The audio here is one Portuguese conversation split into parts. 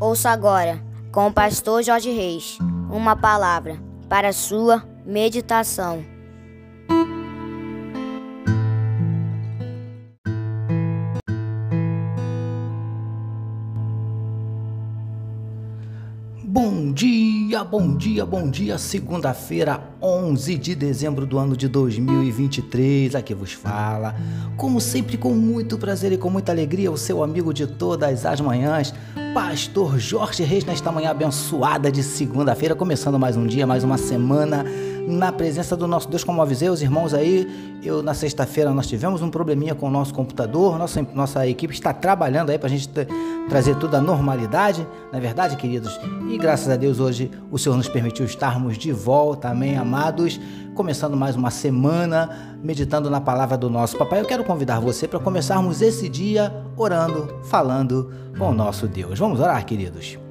Ouça agora, com o pastor Jorge Reis, uma palavra para sua meditação. Bom dia, bom dia, bom dia. Segunda-feira, 11 de dezembro do ano de 2023. Aqui vos fala, como sempre, com muito prazer e com muita alegria, o seu amigo de todas as manhãs, Pastor Jorge Reis, nesta manhã abençoada de segunda-feira, começando mais um dia, mais uma semana na presença do nosso Deus, como avisei os irmãos aí, eu na sexta-feira nós tivemos um probleminha com o nosso computador, nossa, nossa equipe está trabalhando aí para a gente trazer tudo à normalidade, não é verdade, queridos? E graças a Deus hoje o Senhor nos permitiu estarmos de volta, amém, amados, começando mais uma semana, meditando na palavra do nosso papai. Eu quero convidar você para começarmos esse dia orando, falando com o nosso Deus. Vamos orar, queridos?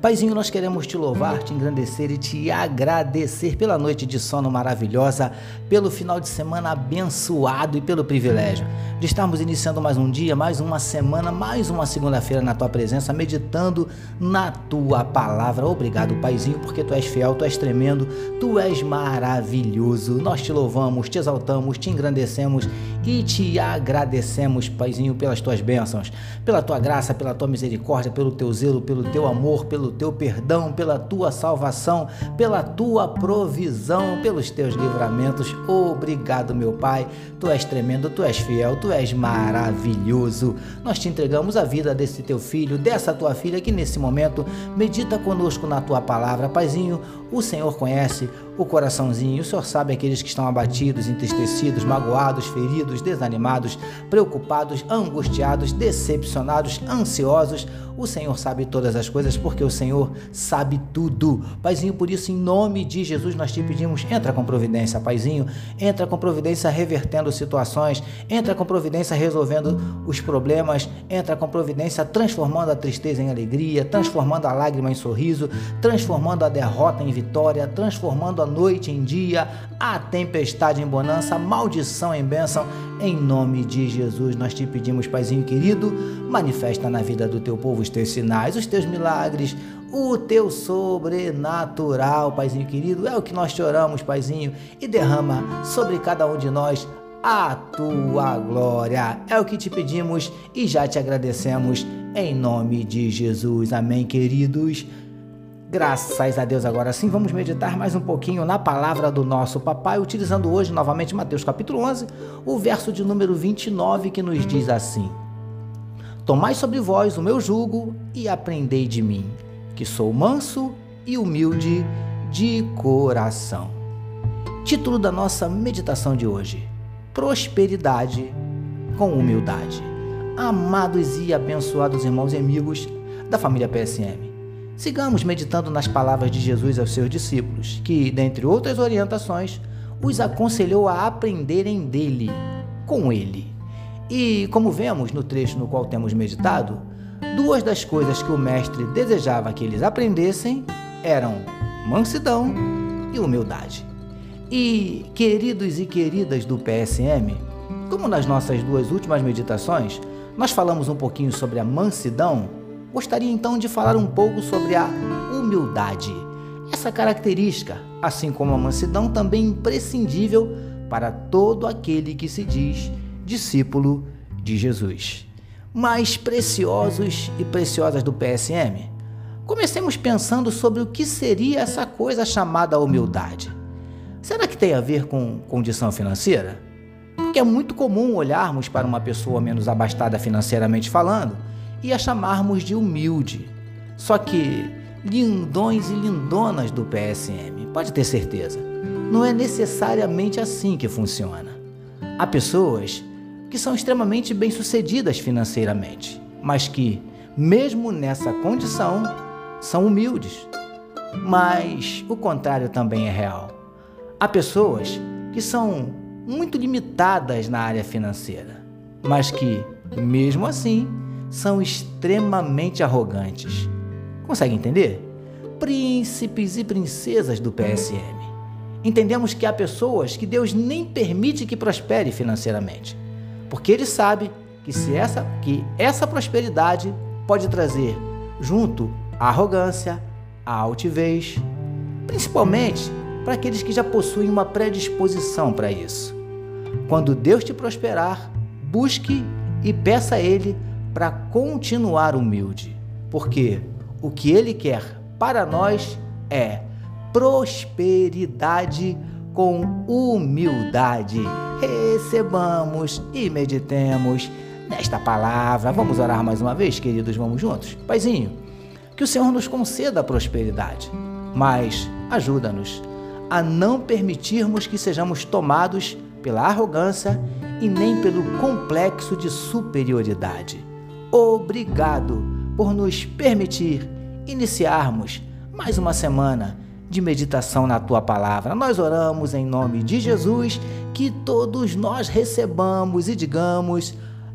Paizinho, nós queremos te louvar, te engrandecer e te agradecer pela noite de sono maravilhosa, pelo final de semana abençoado e pelo privilégio de estarmos iniciando mais um dia, mais uma semana, mais uma segunda-feira na tua presença, meditando na tua palavra. Obrigado, Paizinho, porque tu és fiel, tu és tremendo, tu és maravilhoso. Nós te louvamos, te exaltamos, te engrandecemos e te agradecemos, Paizinho, pelas tuas bênçãos, pela tua graça, pela tua misericórdia, pelo teu zelo, pelo teu amor, pelo teu perdão, pela tua salvação, pela tua provisão, pelos teus livramentos. Obrigado, meu Pai. Tu és tremendo, tu és fiel, tu és maravilhoso. Nós te entregamos a vida desse teu filho, dessa tua filha que nesse momento medita conosco na tua palavra. Paizinho, o Senhor conhece o coraçãozinho, o Senhor sabe aqueles que estão abatidos, entristecidos, magoados, feridos, desanimados, preocupados, angustiados, decepcionados, ansiosos. O Senhor sabe todas as coisas porque o Senhor sabe tudo. Paizinho, por isso, em nome de Jesus, nós te pedimos: entra com providência, Paizinho, entra com providência revertendo situações, entra com providência resolvendo os problemas, entra com providência transformando a tristeza em alegria, transformando a lágrima em sorriso, transformando a derrota em vitória, transformando a noite em dia, a tempestade em bonança, maldição em bênção. Em nome de Jesus, nós te pedimos, Paizinho querido, manifesta na vida do teu povo os teus sinais, os teus milagres, o teu sobrenatural, Paizinho querido. É o que nós te oramos, Paizinho, e derrama sobre cada um de nós a tua glória. É o que te pedimos e já te agradecemos em nome de Jesus. Amém, queridos. Graças a Deus, agora sim, vamos meditar mais um pouquinho na palavra do nosso papai, utilizando hoje novamente Mateus capítulo 11, o verso de número 29 que nos diz assim: Tomai sobre vós o meu jugo e aprendei de mim, que sou manso e humilde de coração. Título da nossa meditação de hoje: Prosperidade com humildade. Amados e abençoados irmãos e amigos da família PSM. Sigamos meditando nas palavras de Jesus aos seus discípulos, que, dentre outras orientações, os aconselhou a aprenderem dele, com ele. E, como vemos no trecho no qual temos meditado, duas das coisas que o Mestre desejava que eles aprendessem eram mansidão e humildade. E, queridos e queridas do PSM, como nas nossas duas últimas meditações, nós falamos um pouquinho sobre a mansidão Gostaria então de falar um pouco sobre a humildade. Essa característica, assim como a mansidão, também imprescindível para todo aquele que se diz discípulo de Jesus. Mais preciosos e preciosas do PSM, comecemos pensando sobre o que seria essa coisa chamada humildade. Será que tem a ver com condição financeira? Porque é muito comum olharmos para uma pessoa menos abastada financeiramente falando e a chamarmos de humilde. Só que, lindões e lindonas do PSM, pode ter certeza, não é necessariamente assim que funciona. Há pessoas que são extremamente bem-sucedidas financeiramente, mas que, mesmo nessa condição, são humildes. Mas o contrário também é real. Há pessoas que são muito limitadas na área financeira, mas que, mesmo assim, são extremamente arrogantes. Consegue entender? Príncipes e princesas do PSM. Entendemos que há pessoas que Deus nem permite que prospere financeiramente, porque Ele sabe que, se essa, que essa prosperidade pode trazer junto à arrogância, à altivez, principalmente para aqueles que já possuem uma predisposição para isso. Quando Deus te prosperar, busque e peça a Ele para continuar humilde, porque o que Ele quer para nós é prosperidade com humildade. Recebamos e meditemos nesta palavra. Vamos orar mais uma vez, queridos? Vamos juntos? Paizinho, que o Senhor nos conceda a prosperidade, mas ajuda-nos a não permitirmos que sejamos tomados pela arrogância e nem pelo complexo de superioridade. Obrigado por nos permitir iniciarmos mais uma semana de meditação na tua palavra. Nós oramos em nome de Jesus, que todos nós recebamos e digamos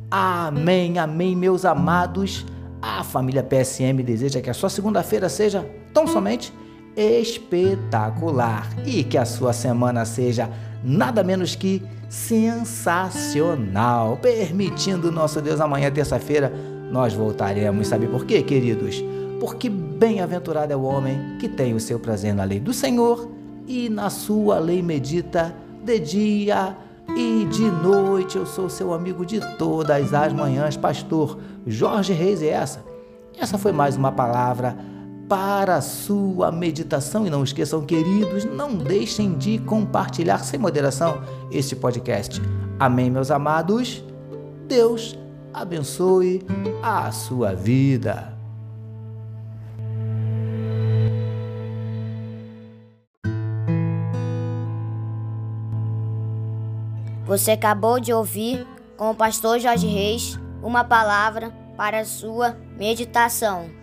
amém, amém, meus amados. A família PSM deseja que a sua segunda-feira seja tão somente espetacular e que a sua semana seja nada menos que sensacional. Permitindo nosso Deus, amanhã, terça-feira, nós voltaremos. Sabe por quê, queridos? Porque bem-aventurado é o homem que tem o seu prazer na lei do Senhor e na sua lei medita de dia e de noite. Eu sou seu amigo de todas as manhãs, pastor Jorge Reis. E essa, essa foi mais uma palavra para a sua meditação. E não esqueçam, queridos, não deixem de compartilhar sem moderação este podcast. Amém, meus amados? Deus abençoe a sua vida. Você acabou de ouvir com o pastor Jorge Reis uma palavra para a sua meditação.